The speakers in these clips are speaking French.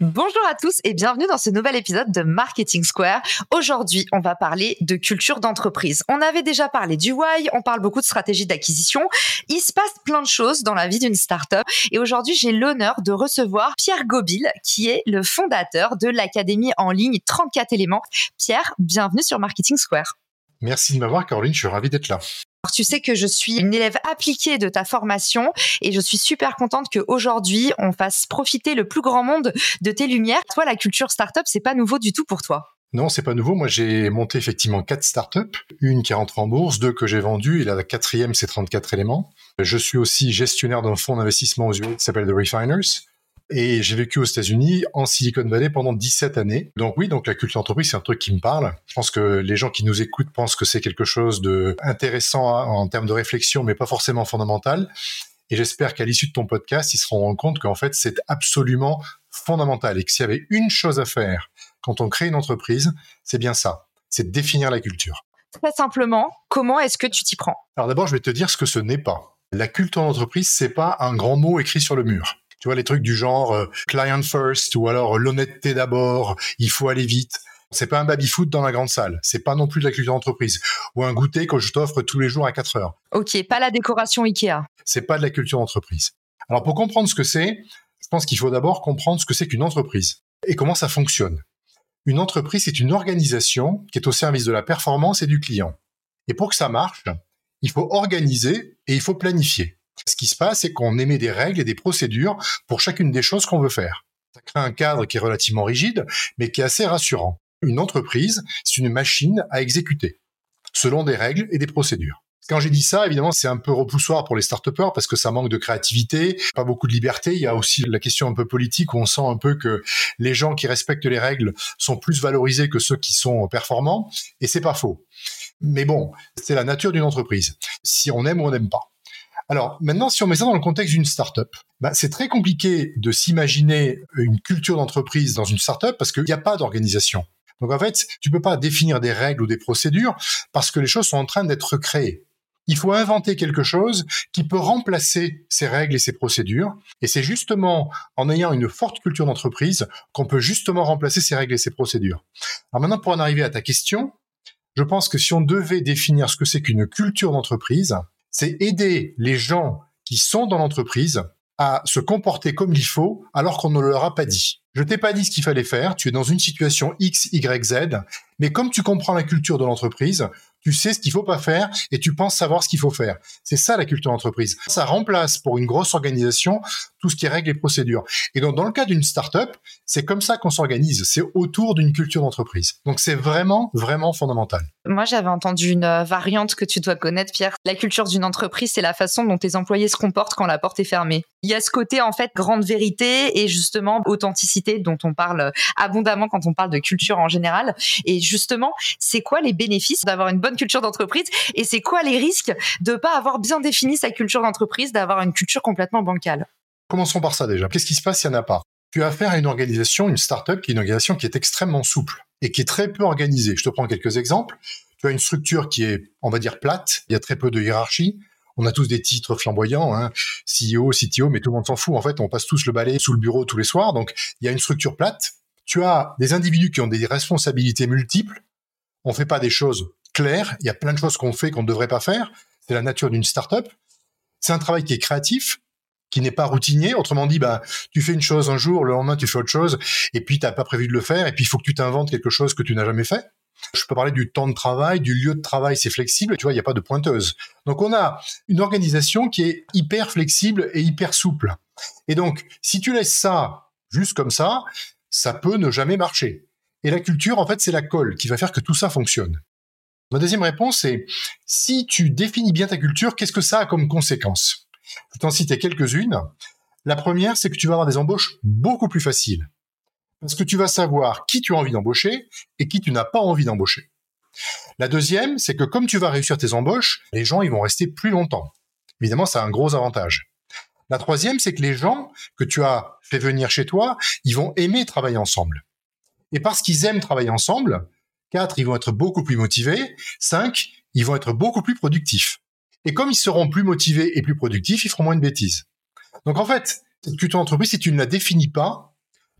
Bonjour à tous et bienvenue dans ce nouvel épisode de Marketing Square. Aujourd'hui, on va parler de culture d'entreprise. On avait déjà parlé du why, on parle beaucoup de stratégie d'acquisition. Il se passe plein de choses dans la vie d'une startup et aujourd'hui, j'ai l'honneur de recevoir Pierre Gobil qui est le fondateur de l'académie en ligne 34 éléments. Pierre, bienvenue sur Marketing Square. Merci de m'avoir, Caroline. Je suis ravi d'être là. Tu sais que je suis une élève appliquée de ta formation et je suis super contente qu'aujourd'hui, on fasse profiter le plus grand monde de tes lumières. Toi, la culture startup, c'est pas nouveau du tout pour toi. Non, c'est pas nouveau. Moi, j'ai monté effectivement quatre startups. Une qui rentre en bourse, deux que j'ai vendues, et la quatrième, c'est 34 éléments. Je suis aussi gestionnaire d'un fonds d'investissement aux US qui s'appelle The Refiners. Et j'ai vécu aux États-Unis, en Silicon Valley, pendant 17 années. Donc oui, donc la culture d'entreprise, c'est un truc qui me parle. Je pense que les gens qui nous écoutent pensent que c'est quelque chose de intéressant en termes de réflexion, mais pas forcément fondamental. Et j'espère qu'à l'issue de ton podcast, ils se rendront compte qu'en fait, c'est absolument fondamental et que s'il y avait une chose à faire quand on crée une entreprise, c'est bien ça. C'est définir la culture. Très simplement, comment est-ce que tu t'y prends? Alors d'abord, je vais te dire ce que ce n'est pas. La culture d'entreprise, c'est pas un grand mot écrit sur le mur. Tu vois, les trucs du genre euh, client first ou alors l'honnêteté d'abord, il faut aller vite. C'est pas un baby-foot dans la grande salle. C'est pas non plus de la culture d'entreprise. Ou un goûter que je t'offre tous les jours à 4 heures. Ok, pas la décoration Ikea. C'est pas de la culture d'entreprise. Alors pour comprendre ce que c'est, je pense qu'il faut d'abord comprendre ce que c'est qu'une entreprise et comment ça fonctionne. Une entreprise, c'est une organisation qui est au service de la performance et du client. Et pour que ça marche, il faut organiser et il faut planifier. Ce qui se passe, c'est qu'on émet des règles et des procédures pour chacune des choses qu'on veut faire. Ça crée un cadre qui est relativement rigide, mais qui est assez rassurant. Une entreprise, c'est une machine à exécuter, selon des règles et des procédures. Quand j'ai dit ça, évidemment, c'est un peu repoussoir pour les start parce que ça manque de créativité, pas beaucoup de liberté. Il y a aussi la question un peu politique où on sent un peu que les gens qui respectent les règles sont plus valorisés que ceux qui sont performants. Et c'est pas faux. Mais bon, c'est la nature d'une entreprise. Si on aime ou on n'aime pas. Alors maintenant, si on met ça dans le contexte d'une startup, bah, c'est très compliqué de s'imaginer une culture d'entreprise dans une startup parce qu'il n'y a pas d'organisation. Donc en fait, tu peux pas définir des règles ou des procédures parce que les choses sont en train d'être créées. Il faut inventer quelque chose qui peut remplacer ces règles et ces procédures. Et c'est justement en ayant une forte culture d'entreprise qu'on peut justement remplacer ces règles et ces procédures. Alors maintenant, pour en arriver à ta question, je pense que si on devait définir ce que c'est qu'une culture d'entreprise, c'est aider les gens qui sont dans l'entreprise à se comporter comme il faut alors qu'on ne leur a pas dit. Je t'ai pas dit ce qu'il fallait faire, tu es dans une situation X, Y, Z, mais comme tu comprends la culture de l'entreprise, tu sais ce qu'il faut pas faire et tu penses savoir ce qu'il faut faire. C'est ça la culture d'entreprise. Ça remplace pour une grosse organisation tout ce qui est règles et procédures. Et donc dans le cas d'une start-up, c'est comme ça qu'on s'organise. C'est autour d'une culture d'entreprise. Donc c'est vraiment vraiment fondamental. Moi, j'avais entendu une euh, variante que tu dois connaître, Pierre. La culture d'une entreprise, c'est la façon dont tes employés se comportent quand la porte est fermée. Il y a ce côté en fait grande vérité et justement authenticité dont on parle euh, abondamment quand on parle de culture en général. Justement, c'est quoi les bénéfices d'avoir une bonne culture d'entreprise et c'est quoi les risques de pas avoir bien défini sa culture d'entreprise, d'avoir une culture complètement bancale? Commençons par ça déjà. Qu'est-ce qui se passe s'il n'y en a pas? Tu as affaire à une organisation, une start-up qui est une organisation qui est extrêmement souple et qui est très peu organisée. Je te prends quelques exemples. Tu as une structure qui est, on va dire, plate. Il y a très peu de hiérarchie. On a tous des titres flamboyants, hein, CEO, CTO, mais tout le monde s'en fout. En fait, on passe tous le balai sous le bureau tous les soirs. Donc, il y a une structure plate. Tu as des individus qui ont des responsabilités multiples. On fait pas des choses clair. Il y a plein de choses qu'on fait qu'on ne devrait pas faire. C'est la nature d'une startup. C'est un travail qui est créatif, qui n'est pas routinier. Autrement dit, bah, tu fais une chose un jour, le lendemain tu fais autre chose, et puis tu n'as pas prévu de le faire, et puis il faut que tu t'inventes quelque chose que tu n'as jamais fait. Je peux parler du temps de travail, du lieu de travail, c'est flexible, tu vois, il n'y a pas de pointeuse. Donc on a une organisation qui est hyper flexible et hyper souple. Et donc, si tu laisses ça juste comme ça, ça peut ne jamais marcher. Et la culture, en fait, c'est la colle qui va faire que tout ça fonctionne. Ma deuxième réponse est, si tu définis bien ta culture, qu'est-ce que ça a comme conséquence? Je t'en citer quelques-unes. La première, c'est que tu vas avoir des embauches beaucoup plus faciles. Parce que tu vas savoir qui tu as envie d'embaucher et qui tu n'as pas envie d'embaucher. La deuxième, c'est que comme tu vas réussir tes embauches, les gens, ils vont rester plus longtemps. Évidemment, ça a un gros avantage. La troisième, c'est que les gens que tu as fait venir chez toi, ils vont aimer travailler ensemble. Et parce qu'ils aiment travailler ensemble, quatre, ils vont être beaucoup plus motivés. Cinq, ils vont être beaucoup plus productifs. Et comme ils seront plus motivés et plus productifs, ils feront moins de bêtises. Donc en fait, cette culture d'entreprise, si tu ne la définis pas,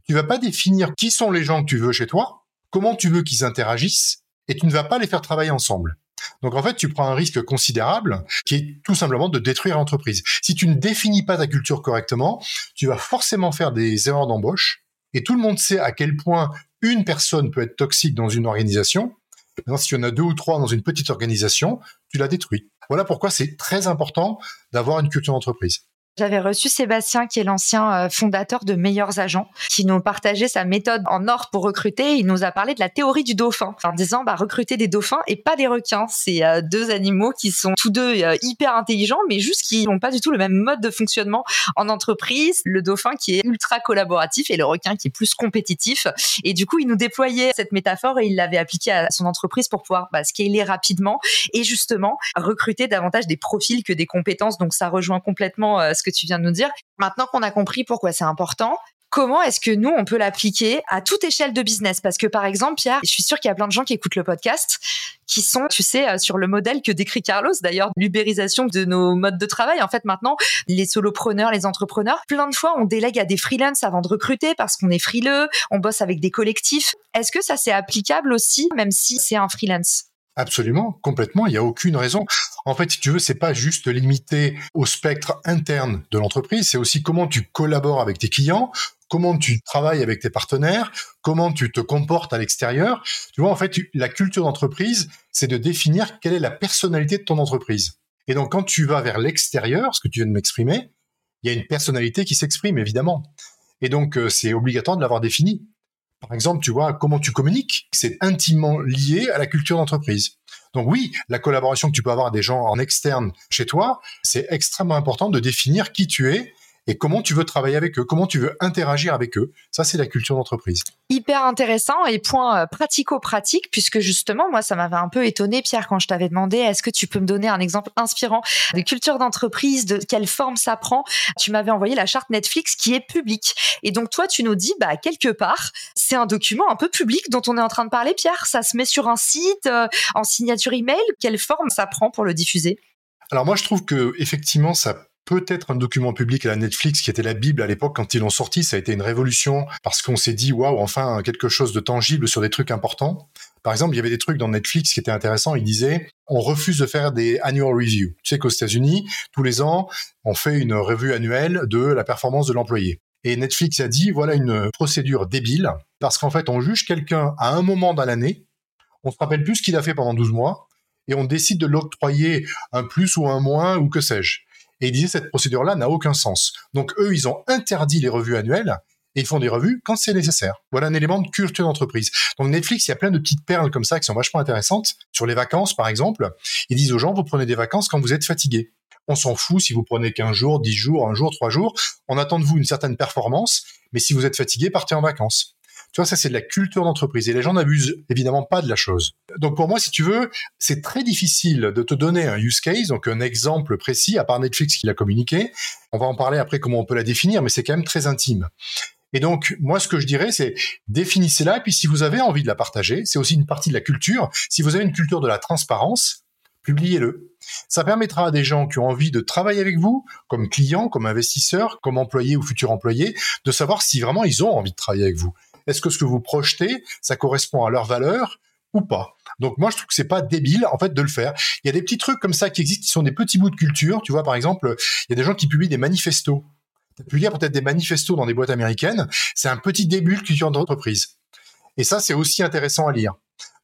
tu vas pas définir qui sont les gens que tu veux chez toi, comment tu veux qu'ils interagissent, et tu ne vas pas les faire travailler ensemble. Donc en fait, tu prends un risque considérable qui est tout simplement de détruire l'entreprise. Si tu ne définis pas ta culture correctement, tu vas forcément faire des erreurs d'embauche. Et tout le monde sait à quel point une personne peut être toxique dans une organisation. Maintenant, si tu en as deux ou trois dans une petite organisation, tu la détruis. Voilà pourquoi c'est très important d'avoir une culture d'entreprise. J'avais reçu Sébastien, qui est l'ancien euh, fondateur de Meilleurs Agents, qui nous partageait sa méthode en or pour recruter. Il nous a parlé de la théorie du dauphin, en disant bah, recruter des dauphins et pas des requins. C'est euh, deux animaux qui sont tous deux euh, hyper intelligents, mais juste qui n'ont pas du tout le même mode de fonctionnement en entreprise. Le dauphin qui est ultra collaboratif et le requin qui est plus compétitif. Et du coup, il nous déployait cette métaphore et il l'avait appliquée à son entreprise pour pouvoir bah, scaler rapidement et justement recruter davantage des profils que des compétences. Donc ça rejoint complètement ce que tu viens de nous dire. Maintenant qu'on a compris pourquoi c'est important, comment est-ce que nous, on peut l'appliquer à toute échelle de business? Parce que par exemple, Pierre, je suis sûr qu'il y a plein de gens qui écoutent le podcast qui sont, tu sais, euh, sur le modèle que décrit Carlos, d'ailleurs, l'ubérisation de nos modes de travail. En fait, maintenant, les solopreneurs, les entrepreneurs, plein de fois, on délègue à des freelances avant de recruter parce qu'on est frileux, on bosse avec des collectifs. Est-ce que ça, c'est applicable aussi, même si c'est un freelance? Absolument, complètement. Il n'y a aucune raison. En fait, si tu veux, c'est pas juste limité au spectre interne de l'entreprise, c'est aussi comment tu collabores avec tes clients, comment tu travailles avec tes partenaires, comment tu te comportes à l'extérieur. Tu vois, en fait, la culture d'entreprise, c'est de définir quelle est la personnalité de ton entreprise. Et donc, quand tu vas vers l'extérieur, ce que tu viens de m'exprimer, il y a une personnalité qui s'exprime, évidemment. Et donc, euh, c'est obligatoire de l'avoir définie. Par exemple, tu vois, comment tu communiques, c'est intimement lié à la culture d'entreprise. Donc oui, la collaboration que tu peux avoir des gens en externe chez toi, c'est extrêmement important de définir qui tu es et comment tu veux travailler avec eux, comment tu veux interagir avec eux? Ça, c'est la culture d'entreprise. Hyper intéressant et point euh, pratico-pratique, puisque justement, moi, ça m'avait un peu étonné, Pierre, quand je t'avais demandé, est-ce que tu peux me donner un exemple inspirant de culture d'entreprise, de quelle forme ça prend? Tu m'avais envoyé la charte Netflix qui est publique. Et donc, toi, tu nous dis, bah, quelque part, c'est un document un peu public dont on est en train de parler, Pierre. Ça se met sur un site, euh, en signature email. Quelle forme ça prend pour le diffuser? Alors moi, je trouve que effectivement, ça peut-être un document public à la Netflix qui était la Bible à l'époque quand ils l'ont sorti. Ça a été une révolution parce qu'on s'est dit waouh, enfin quelque chose de tangible sur des trucs importants. Par exemple, il y avait des trucs dans Netflix qui étaient intéressants. Ils disaient on refuse de faire des annual reviews. Tu sais qu'aux États-Unis, tous les ans, on fait une revue annuelle de la performance de l'employé. Et Netflix a dit voilà une procédure débile parce qu'en fait, on juge quelqu'un à un moment dans l'année. On se rappelle plus ce qu'il a fait pendant 12 mois et on décide de l'octroyer un plus ou un moins ou que sais-je. Et il disait cette procédure-là n'a aucun sens. Donc eux, ils ont interdit les revues annuelles et ils font des revues quand c'est nécessaire. Voilà un élément de culture d'entreprise. Donc Netflix, il y a plein de petites perles comme ça qui sont vachement intéressantes. Sur les vacances, par exemple, ils disent aux gens, vous prenez des vacances quand vous êtes fatigué. On s'en fout si vous prenez 15 jours, 10 jours, un jour, 3 jours. On attend de vous une certaine performance, mais si vous êtes fatigué, partez en vacances. Tu vois, ça, c'est de la culture d'entreprise. Et les gens n'abusent évidemment pas de la chose. Donc, pour moi, si tu veux, c'est très difficile de te donner un use case, donc un exemple précis, à part Netflix qui l'a communiqué. On va en parler après comment on peut la définir, mais c'est quand même très intime. Et donc, moi, ce que je dirais, c'est définissez-la, et puis si vous avez envie de la partager, c'est aussi une partie de la culture. Si vous avez une culture de la transparence, publiez-le. Ça permettra à des gens qui ont envie de travailler avec vous, comme clients, comme investisseurs, comme employés ou futurs employés, de savoir si vraiment ils ont envie de travailler avec vous. Est-ce que ce que vous projetez, ça correspond à leurs valeurs ou pas? Donc moi je trouve que c'est pas débile en fait de le faire. Il y a des petits trucs comme ça qui existent qui sont des petits bouts de culture, tu vois par exemple, il y a des gens qui publient des manifestos. Tu as pu lire peut-être des manifestos dans des boîtes américaines, c'est un petit début de culture d'entreprise. Et ça c'est aussi intéressant à lire.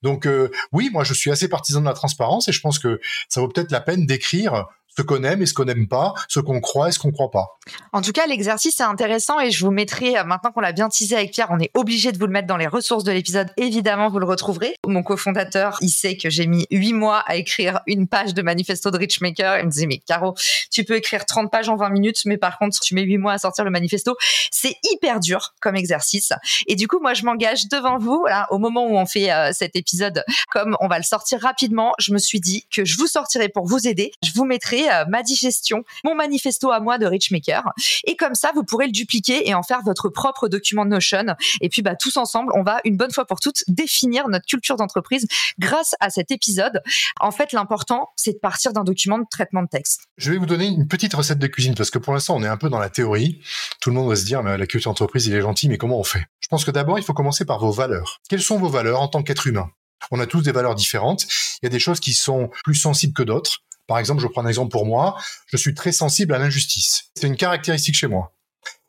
Donc euh, oui, moi je suis assez partisan de la transparence et je pense que ça vaut peut-être la peine d'écrire ce qu'on aime et ce qu'on n'aime pas, ce qu'on croit et ce qu'on croit pas. En tout cas, l'exercice est intéressant et je vous mettrai, euh, maintenant qu'on l'a bien teasé avec Pierre, on est obligé de vous le mettre dans les ressources de l'épisode. Évidemment, vous le retrouverez. Mon cofondateur, il sait que j'ai mis huit mois à écrire une page de manifesto de Richmaker. Il me disait, mais Caro, tu peux écrire 30 pages en 20 minutes, mais par contre, tu mets huit mois à sortir le manifesto. C'est hyper dur comme exercice. Et du coup, moi, je m'engage devant vous, là, au moment où on fait euh, cet épisode, comme on va le sortir rapidement, je me suis dit que je vous sortirai pour vous aider. Je vous mettrai euh, ma digestion, mon manifesto à moi de Richmaker. Et comme ça, vous pourrez le dupliquer et en faire votre propre document Notion. Et puis, bah, tous ensemble, on va une bonne fois pour toutes définir notre culture d'entreprise grâce à cet épisode. En fait, l'important, c'est de partir d'un document de traitement de texte. Je vais vous donner une petite recette de cuisine parce que pour l'instant, on est un peu dans la théorie. Tout le monde va se dire, mais la culture d'entreprise, il est gentil, mais comment on fait? Je pense que d'abord, il faut commencer par vos valeurs. Quelles sont vos valeurs en tant qu'être humain? On a tous des valeurs différentes. Il y a des choses qui sont plus sensibles que d'autres. Par exemple, je prends un exemple pour moi, je suis très sensible à l'injustice. C'est une caractéristique chez moi.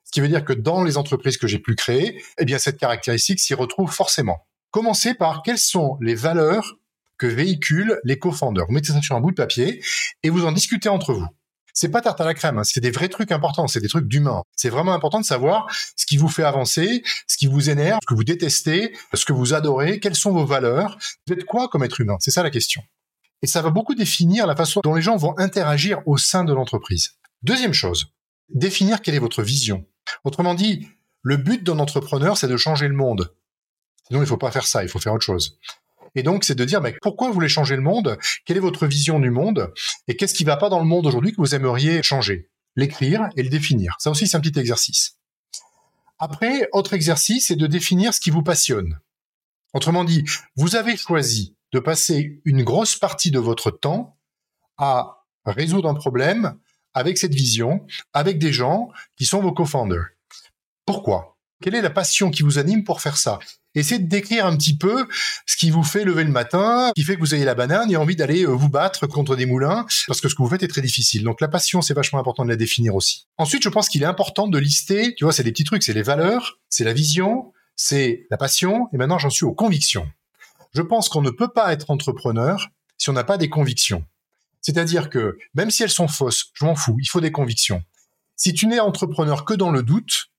Ce qui veut dire que dans les entreprises que j'ai pu créer, eh cette caractéristique s'y retrouve forcément. Commencez par quelles sont les valeurs que véhiculent les co-founders. Vous mettez ça sur un bout de papier et vous en discutez entre vous. C'est pas tarte à la crème, hein. c'est des vrais trucs importants, c'est des trucs d'humain. C'est vraiment important de savoir ce qui vous fait avancer, ce qui vous énerve, ce que vous détestez, ce que vous adorez, quelles sont vos valeurs? Vous êtes quoi comme être humain? C'est ça la question. Et ça va beaucoup définir la façon dont les gens vont interagir au sein de l'entreprise. Deuxième chose, définir quelle est votre vision. Autrement dit, le but d'un entrepreneur, c'est de changer le monde. Sinon, il ne faut pas faire ça, il faut faire autre chose. Et donc, c'est de dire, mais pourquoi vous voulez changer le monde? Quelle est votre vision du monde? Et qu'est-ce qui ne va pas dans le monde aujourd'hui que vous aimeriez changer? L'écrire et le définir. Ça aussi, c'est un petit exercice. Après, autre exercice, c'est de définir ce qui vous passionne. Autrement dit, vous avez choisi de passer une grosse partie de votre temps à résoudre un problème avec cette vision, avec des gens qui sont vos co-founders. Pourquoi? Quelle est la passion qui vous anime pour faire ça? Essayez de décrire un petit peu ce qui vous fait lever le matin, qui fait que vous ayez la banane et envie d'aller euh, vous battre contre des moulins, parce que ce que vous faites est très difficile. Donc la passion, c'est vachement important de la définir aussi. Ensuite, je pense qu'il est important de lister, tu vois, c'est des petits trucs, c'est les valeurs, c'est la vision, c'est la passion, et maintenant j'en suis aux convictions. Je pense qu'on ne peut pas être entrepreneur si on n'a pas des convictions. C'est-à-dire que même si elles sont fausses, je m'en fous, il faut des convictions. Si tu n'es entrepreneur que dans le doute,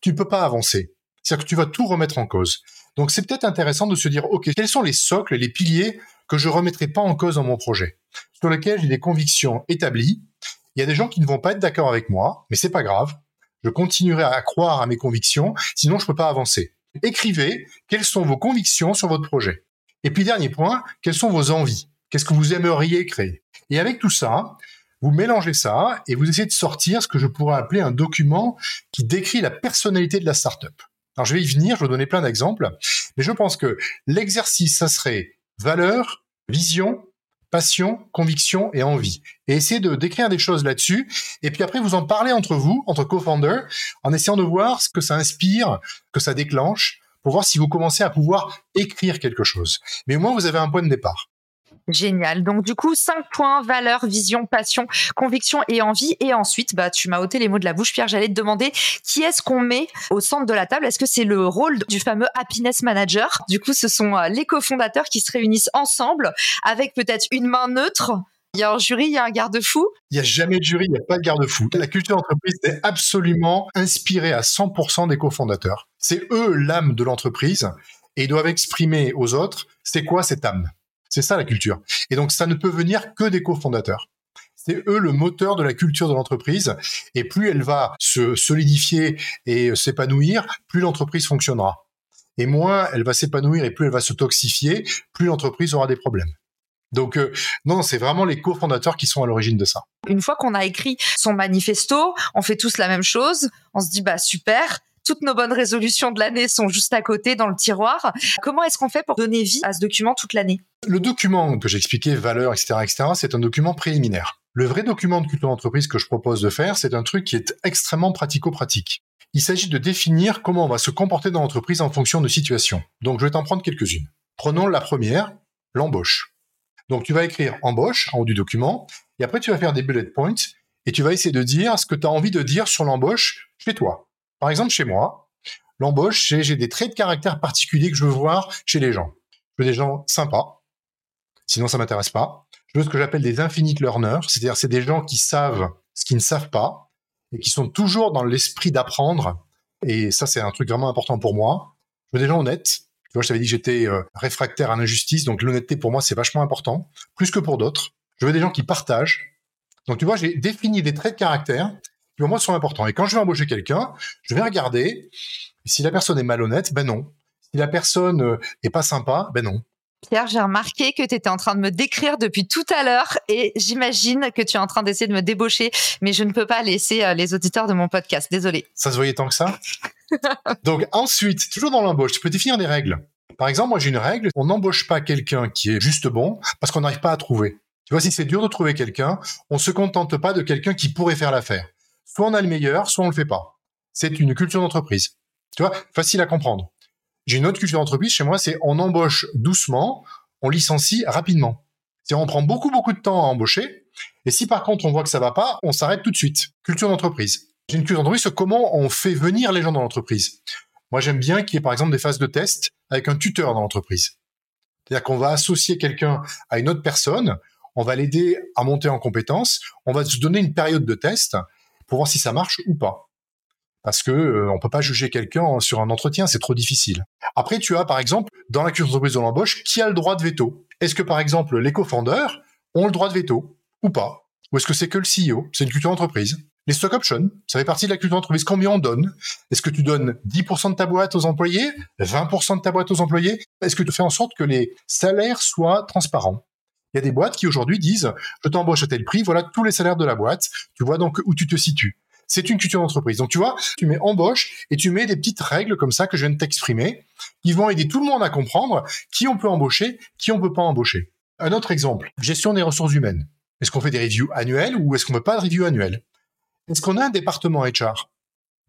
tu ne peux pas avancer. C'est-à-dire que tu vas tout remettre en cause. Donc c'est peut-être intéressant de se dire, OK, quels sont les socles, les piliers que je remettrai pas en cause dans mon projet, sur lesquels j'ai des convictions établies. Il y a des gens qui ne vont pas être d'accord avec moi, mais c'est pas grave. Je continuerai à croire à mes convictions, sinon je peux pas avancer. Écrivez quelles sont vos convictions sur votre projet? Et puis dernier point, quelles sont vos envies? Qu'est-ce que vous aimeriez créer? Et avec tout ça, vous mélangez ça et vous essayez de sortir ce que je pourrais appeler un document qui décrit la personnalité de la startup. Alors je vais y venir, je vais vous donner plein d'exemples, mais je pense que l'exercice, ça serait valeur, vision, passion, conviction et envie. Et essayer de décrire des choses là-dessus. Et puis après, vous en parlez entre vous, entre co-founders, en essayant de voir ce que ça inspire, que ça déclenche, pour voir si vous commencez à pouvoir écrire quelque chose. Mais au moins, vous avez un point de départ. Génial. Donc du coup, cinq points valeur, vision, passion, conviction et envie. Et ensuite, bah tu m'as ôté les mots de la bouche, Pierre. J'allais te demander qui est-ce qu'on met au centre de la table? Est-ce que c'est le rôle du fameux happiness manager? Du coup, ce sont euh, les cofondateurs qui se réunissent ensemble avec peut-être une main neutre. Il y a un jury, il y a un garde-fou? Il n'y a jamais de jury, il n'y a pas de garde-fou. La culture d'entreprise est absolument inspirée à 100% des cofondateurs. C'est eux l'âme de l'entreprise et ils doivent exprimer aux autres c'est quoi cette âme. C'est ça la culture. Et donc ça ne peut venir que des cofondateurs. C'est eux le moteur de la culture de l'entreprise. Et plus elle va se solidifier et s'épanouir, plus l'entreprise fonctionnera. Et moins elle va s'épanouir et plus elle va se toxifier, plus l'entreprise aura des problèmes. Donc euh, non, c'est vraiment les cofondateurs qui sont à l'origine de ça. Une fois qu'on a écrit son manifesto, on fait tous la même chose. On se dit bah super, toutes nos bonnes résolutions de l'année sont juste à côté dans le tiroir. Comment est-ce qu'on fait pour donner vie à ce document toute l'année? Le document que j'expliquais, valeur, etc., etc., c'est un document préliminaire. Le vrai document de culture d'entreprise que je propose de faire, c'est un truc qui est extrêmement pratico-pratique. Il s'agit de définir comment on va se comporter dans l'entreprise en fonction de situations. Donc je vais t'en prendre quelques-unes. Prenons la première, l'embauche. Donc tu vas écrire embauche en haut du document, et après tu vas faire des bullet points, et tu vas essayer de dire ce que tu as envie de dire sur l'embauche chez toi. Par exemple, chez moi, l'embauche, j'ai des traits de caractère particuliers que je veux voir chez les gens. Je veux des gens sympas, sinon ça m'intéresse pas. Je veux ce que j'appelle des infinite learners, c'est-à-dire c'est des gens qui savent ce qu'ils ne savent pas et qui sont toujours dans l'esprit d'apprendre. Et ça, c'est un truc vraiment important pour moi. Je veux des gens honnêtes. Tu vois, je t'avais dit que j'étais euh, réfractaire à l'injustice, donc l'honnêteté pour moi, c'est vachement important, plus que pour d'autres. Je veux des gens qui partagent. Donc tu vois, j'ai défini des traits de caractère pour moi sont importants. Et quand je vais embaucher quelqu'un, je vais regarder si la personne est malhonnête, ben non. Si la personne euh, est pas sympa, ben non. Pierre, j'ai remarqué que tu étais en train de me décrire depuis tout à l'heure et j'imagine que tu es en train d'essayer de me débaucher, mais je ne peux pas laisser euh, les auditeurs de mon podcast. Désolé. Ça se voyait tant que ça? Donc ensuite, toujours dans l'embauche, tu peux définir des règles. Par exemple, moi j'ai une règle, on n'embauche pas quelqu'un qui est juste bon parce qu'on n'arrive pas à trouver. Tu vois, si c'est dur de trouver quelqu'un, on se contente pas de quelqu'un qui pourrait faire l'affaire. Soit on a le meilleur, soit on le fait pas. C'est une culture d'entreprise. Tu vois, facile à comprendre. J'ai une autre culture d'entreprise chez moi, c'est on embauche doucement, on licencie rapidement. C'est on prend beaucoup beaucoup de temps à embaucher. Et si par contre on voit que ça va pas, on s'arrête tout de suite. Culture d'entreprise. J'ai une culture d'entreprise sur comment on fait venir les gens dans l'entreprise. Moi j'aime bien qu'il y ait par exemple des phases de test avec un tuteur dans l'entreprise. C'est-à-dire qu'on va associer quelqu'un à une autre personne, on va l'aider à monter en compétences, on va se donner une période de test pour voir si ça marche ou pas parce que euh, on peut pas juger quelqu'un sur un entretien, c'est trop difficile. Après, tu as par exemple dans la culture d'entreprise de l'embauche qui a le droit de veto? Est-ce que par exemple les cofondeurs ont le droit de veto ou pas? Ou est-ce que c'est que le CEO C'est une culture d'entreprise. Les stock options, ça fait partie de la culture d'entreprise. Combien on donne? Est-ce que tu donnes 10% de ta boîte aux employés? 20% de ta boîte aux employés? Est-ce que tu fais en sorte que les salaires soient transparents? Il y a des boîtes qui aujourd'hui disent je t'embauche à tel prix, voilà tous les salaires de la boîte, tu vois donc où tu te situes c'est une culture d'entreprise. Donc tu vois, tu mets embauche et tu mets des petites règles comme ça que je viens de t'exprimer, qui vont aider tout le monde à comprendre qui on peut embaucher, qui on peut pas embaucher. Un autre exemple, gestion des ressources humaines. Est-ce qu'on fait des reviews annuelles ou est-ce qu'on ne veut pas de review annuelles? Est-ce qu'on a un département HR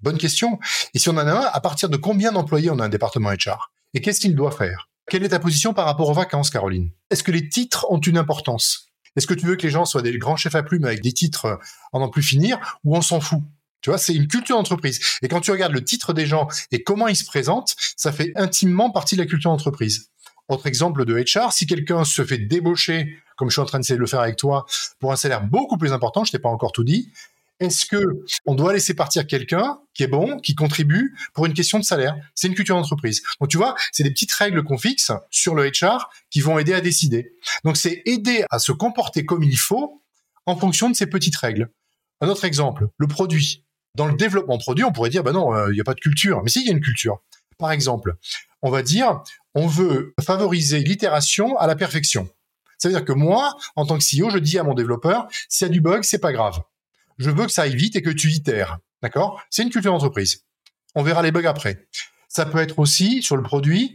Bonne question. Et si on en a un, à partir de combien d'employés on a un département HR Et qu'est-ce qu'il doit faire? Quelle est ta position par rapport aux vacances, Caroline? Est-ce que les titres ont une importance? Est-ce que tu veux que les gens soient des grands chefs à plumes avec des titres euh, en n'en plus finir ou on s'en fout? Tu vois, c'est une culture d'entreprise. Et quand tu regardes le titre des gens et comment ils se présentent, ça fait intimement partie de la culture d'entreprise. Autre exemple de HR, si quelqu'un se fait débaucher, comme je suis en train de le faire avec toi, pour un salaire beaucoup plus important, je t'ai pas encore tout dit, est-ce que on doit laisser partir quelqu'un qui est bon, qui contribue pour une question de salaire? C'est une culture d'entreprise. Donc tu vois, c'est des petites règles qu'on fixe sur le HR qui vont aider à décider. Donc c'est aider à se comporter comme il faut en fonction de ces petites règles. Un autre exemple, le produit. Dans le développement produit, on pourrait dire, bah non, euh, il n'y a pas de culture. Mais si, il y a une culture. Par exemple, on va dire, on veut favoriser l'itération à la perfection. Ça veut dire que moi, en tant que CEO, je dis à mon développeur, s'il y a du bug, c'est pas grave je veux que ça aille vite et que tu itères. D'accord? C'est une culture d'entreprise. On verra les bugs après. Ça peut être aussi sur le produit,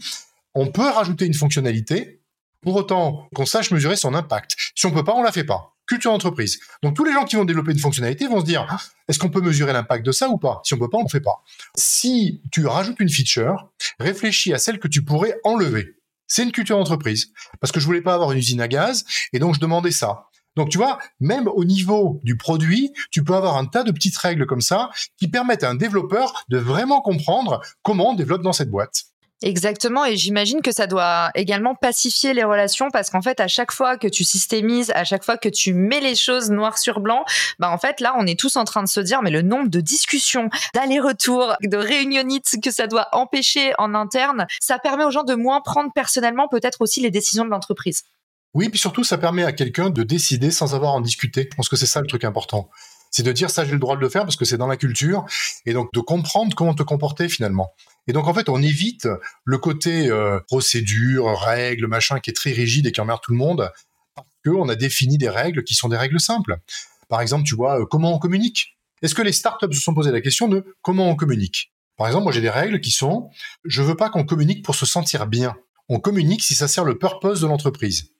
on peut rajouter une fonctionnalité, pour autant qu'on sache mesurer son impact. Si on peut pas, on la fait pas. Culture d'entreprise. Donc tous les gens qui vont développer une fonctionnalité vont se dire ah, est-ce qu'on peut mesurer l'impact de ça ou pas? Si on peut pas, on ne fait pas. Si tu rajoutes une feature, réfléchis à celle que tu pourrais enlever. C'est une culture d'entreprise parce que je voulais pas avoir une usine à gaz et donc je demandais ça. Donc tu vois, même au niveau du produit, tu peux avoir un tas de petites règles comme ça qui permettent à un développeur de vraiment comprendre comment on développe dans cette boîte. Exactement, et j'imagine que ça doit également pacifier les relations parce qu'en fait, à chaque fois que tu systémises, à chaque fois que tu mets les choses noir sur blanc, bah en fait là, on est tous en train de se dire, mais le nombre de discussions, d'allers-retours, de réunionites que ça doit empêcher en interne, ça permet aux gens de moins prendre personnellement peut-être aussi les décisions de l'entreprise. Oui, puis surtout, ça permet à quelqu'un de décider sans avoir à en discuter. Je pense que c'est ça le truc important. C'est de dire ça, j'ai le droit de le faire parce que c'est dans la culture, et donc de comprendre comment te comporter finalement. Et donc en fait, on évite le côté euh, procédure, règles, machin, qui est très rigide et qui emmerde tout le monde, parce qu'on a défini des règles qui sont des règles simples. Par exemple, tu vois, euh, comment on communique Est-ce que les startups se sont posé la question de comment on communique? Par exemple, moi j'ai des règles qui sont, je veux pas qu'on communique pour se sentir bien. On communique si ça sert le purpose de l'entreprise.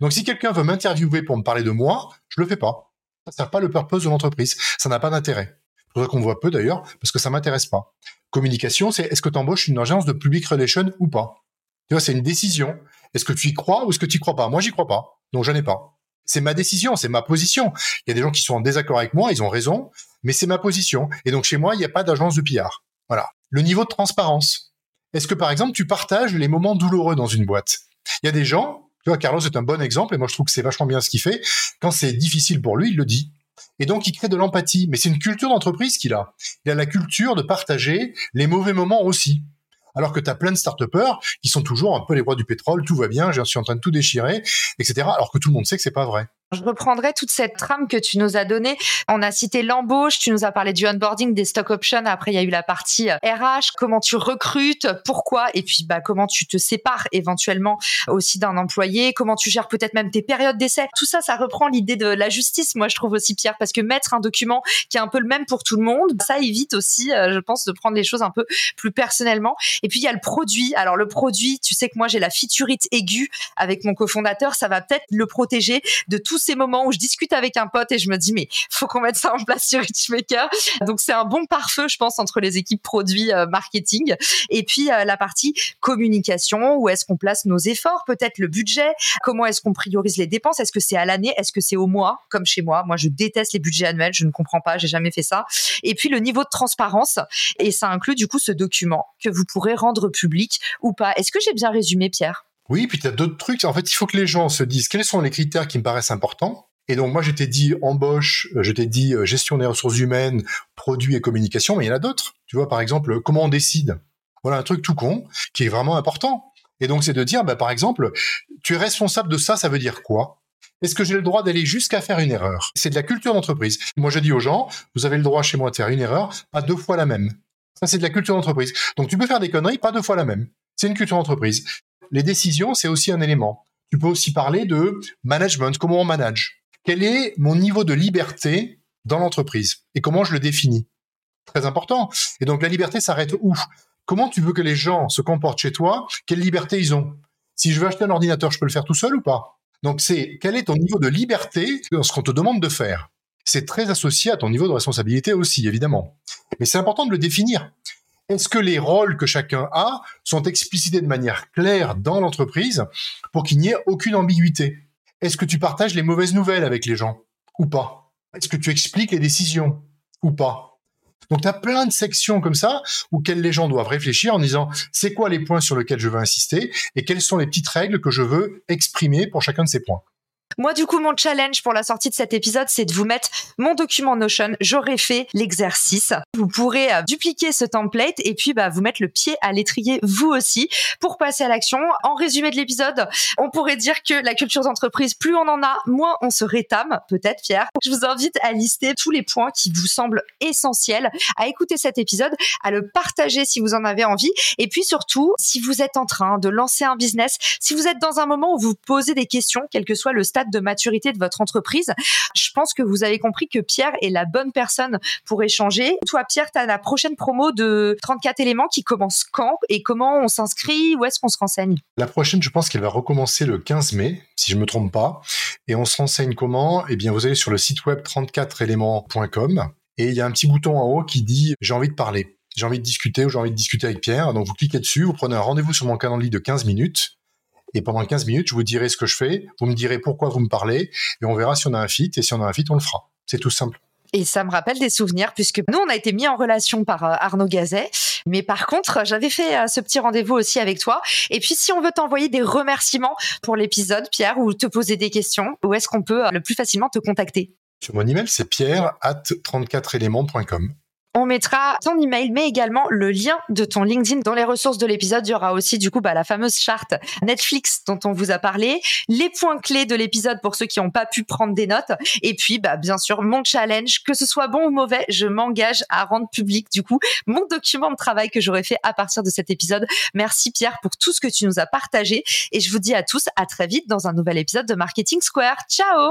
Donc si quelqu'un veut m'interviewer pour me parler de moi, je le fais pas. Ça sert pas le purpose de l'entreprise. Ça n'a pas d'intérêt. C'est pour ça qu'on voit peu d'ailleurs, parce que ça m'intéresse pas. Communication, c'est est-ce que tu embauches une agence de public relation ou pas? Tu vois, c'est une décision. Est-ce que tu y crois ou est-ce que tu y crois pas? Moi, j'y crois pas. Donc, je n'ai pas. C'est ma décision, c'est ma position. Il y a des gens qui sont en désaccord avec moi, ils ont raison, mais c'est ma position. Et donc, chez moi, il n'y a pas d'agence de PR. Voilà. Le niveau de transparence. Est-ce que, par exemple, tu partages les moments douloureux dans une boîte? Il y a des gens Tu vois, Carlos est un bon exemple et moi je trouve que c'est vachement bien ce qu'il fait. Quand c'est difficile pour lui, il le dit. Et donc, il crée de l'empathie. Mais c'est une culture d'entreprise qu'il a. Il a la culture de partager les mauvais moments aussi. Alors que tu as plein de start qui sont toujours un peu les rois du pétrole, tout va bien, je suis en train de tout déchirer, etc. Alors que tout le monde sait que c'est pas vrai. Je reprendrai toute cette trame que tu nous as donnée. On a cité l'embauche, tu nous as parlé du onboarding, des stock options. Après, il y a eu la partie RH, euh, comment tu recrutes, pourquoi, et puis bah, comment tu te sépares éventuellement aussi d'un employé, comment tu gères peut-être même tes périodes d'essai. Tout ça, ça reprend l'idée de la justice, moi je trouve aussi, Pierre, parce que mettre un document qui est un peu le même pour tout le monde, ça évite aussi, euh, je pense, de prendre les choses un peu plus personnellement. Et puis il y a le produit. Alors le produit, tu sais que moi j'ai la featurite aiguë avec mon cofondateur, ça va peut-être le protéger de tout ces moments où je discute avec un pote et je me dis mais faut qu'on mette ça en place sur Richmaker. Donc c'est un bon pare-feu, je pense, entre les équipes produits euh, marketing et puis euh, la partie communication. Où est-ce qu'on place nos efforts Peut-être le budget? Comment est-ce qu'on priorise les dépenses? Est-ce que c'est à l'année? Est-ce que c'est au mois? Comme chez moi, moi je déteste les budgets annuels. Je ne comprends pas. J'ai jamais fait ça. Et puis le niveau de transparence et ça inclut du coup ce document que vous pourrez rendre public ou pas. Est-ce que j'ai bien résumé, Pierre? Oui, puis tu as d'autres trucs. En fait, il faut que les gens se disent quels sont les critères qui me paraissent importants? Et donc, moi, je t'ai dit embauche, euh, je t'ai dit euh, gestion des ressources humaines, produits et communication, mais il y en a d'autres. Tu vois, par exemple, comment on décide? Voilà un truc tout con qui est vraiment important. Et donc, c'est de dire, bah, par exemple, tu es responsable de ça, ça veut dire quoi? Est-ce que j'ai le droit d'aller jusqu'à faire une erreur? C'est de la culture d'entreprise. Moi, je dis aux gens, vous avez le droit chez moi de faire une erreur, pas deux fois la même. Ça, c'est de la culture d'entreprise. Donc, tu peux faire des conneries, pas deux fois la même. C'est une culture d'entreprise. Les décisions, c'est aussi un élément. Tu peux aussi parler de management, comment on manage. Quel est mon niveau de liberté dans l'entreprise et comment je le définis? Très important. Et donc la liberté s'arrête où? Comment tu veux que les gens se comportent chez toi? Quelle liberté ils ont? Si je veux acheter un ordinateur, je peux le faire tout seul ou pas? Donc c'est quel est ton niveau de liberté dans ce qu'on te demande de faire? C'est très associé à ton niveau de responsabilité aussi, évidemment. Mais c'est important de le définir. Est-ce que les rôles que chacun a sont explicités de manière claire dans l'entreprise pour qu'il n'y ait aucune ambiguïté? Est-ce que tu partages les mauvaises nouvelles avec les gens ou pas? Est-ce que tu expliques les décisions ou pas? Donc tu as plein de sections comme ça auxquelles les gens doivent réfléchir en disant c'est quoi les points sur lesquels je veux insister et quelles sont les petites règles que je veux exprimer pour chacun de ces points? Moi, du coup, mon challenge pour la sortie de cet épisode, c'est de vous mettre mon document Notion. J'aurais fait l'exercice. Vous pourrez euh, dupliquer ce template et puis bah, vous mettre le pied à l'étrier vous aussi pour passer à l'action. En résumé de l'épisode, on pourrait dire que la culture d'entreprise, plus on en a, moins on se rétame, peut-être Pierre. Je vous invite à lister tous les points qui vous semblent essentiels, à écouter cet épisode, à le partager si vous en avez envie. Et puis surtout, si vous êtes en train de lancer un business, si vous êtes dans un moment où vous posez des questions, quel que soit le stade de maturité de votre entreprise. Je pense que vous avez compris que Pierre est la bonne personne pour échanger. Toi, Pierre, tu as la prochaine promo de 34 éléments qui commence quand et comment on s'inscrit Où est-ce qu'on se renseigne? La prochaine, je pense qu'elle va recommencer le 15 mai, si je me trompe pas. Et on se renseigne comment? Eh bien, vous allez sur le site web 34éléments.com et il y a un petit bouton en haut qui dit j'ai envie de parler j'ai envie de discuter ou j'ai envie de discuter avec Pierre. Donc vous cliquez dessus, vous prenez un rendez-vous sur mon calendrier de 15 minutes et pendant 15 minutes, je vous dirai ce que je fais, vous me direz pourquoi vous me parlez, et on verra si on a un fit, et si on a un fit, on le fera. C'est tout simple. Et ça me rappelle des souvenirs puisque nous, on a été mis en relation par euh, Arnaud Gazet. Mais par contre, j'avais fait euh, ce petit rendez-vous aussi avec toi. Et puis, si on veut t'envoyer des remerciements pour l'épisode, Pierre, ou te poser des questions, où est-ce qu'on peut euh, le plus facilement te contacter? Sur mon email, c'est pierre at 34éléments.com. On mettra ton email, mais également le lien de ton LinkedIn dans les ressources de l'épisode. Il y aura aussi du coup bah, la fameuse charte Netflix dont on vous a parlé, les points clés de l'épisode pour ceux qui n'ont pas pu prendre des notes, et puis bah, bien sûr mon challenge, que ce soit bon ou mauvais, je m'engage à rendre public du coup mon document de travail que j'aurais fait à partir de cet épisode. Merci Pierre pour tout ce que tu nous as partagé, et je vous dis à tous à très vite dans un nouvel épisode de Marketing Square. Ciao